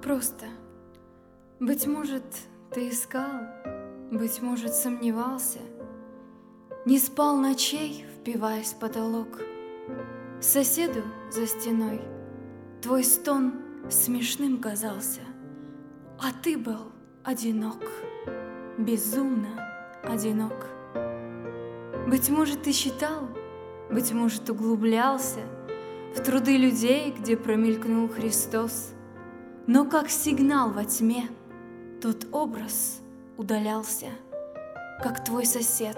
просто. Быть может, ты искал, быть может, сомневался, Не спал ночей, впиваясь в потолок. Соседу за стеной твой стон смешным казался, А ты был одинок, безумно одинок. Быть может, ты считал, быть может, углублялся В труды людей, где промелькнул Христос, Но как сигнал во тьме тот образ удалялся, Как твой сосед,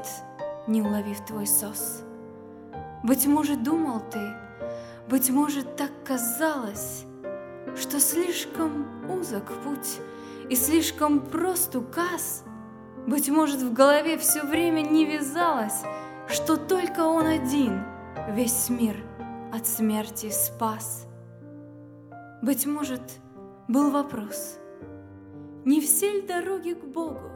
не уловив твой сос. Быть может, думал ты, быть может, так казалось, Что слишком узок путь и слишком прост указ, Быть может, в голове все время не вязалось, Что только он один весь мир от смерти спас. Быть может, был вопрос, не все ли дороги к Богу?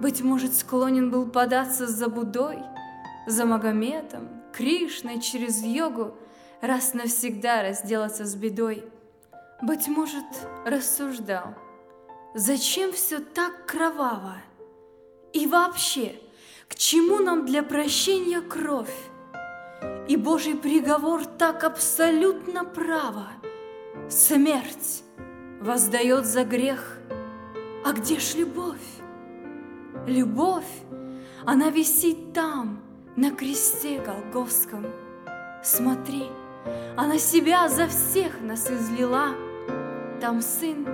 Быть может, склонен был податься за Будой, за Магометом, Кришной через йогу, раз навсегда разделаться с бедой. Быть может, рассуждал, зачем все так кроваво? И вообще, к чему нам для прощения кровь? И Божий приговор так абсолютно право. Смерть воздает за грех. А где ж любовь? Любовь, она висит там, на кресте Голговском. Смотри, она себя за всех нас излила. Там сын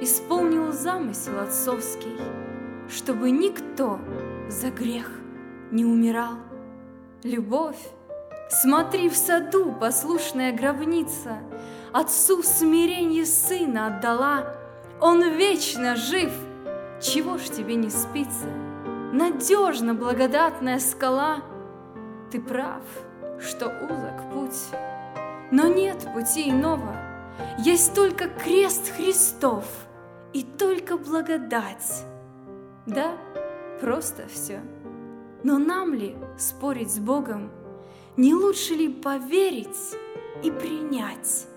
исполнил замысел отцовский, чтобы никто за грех не умирал. Любовь, смотри в саду, послушная гробница, Отцу смирение сына отдала, Он вечно жив, чего ж тебе не спится? Надежно благодатная скала — ты прав, что узок путь, но нет пути иного. Есть только крест Христов и только благодать. Да, просто все. Но нам ли спорить с Богом? Не лучше ли поверить и принять?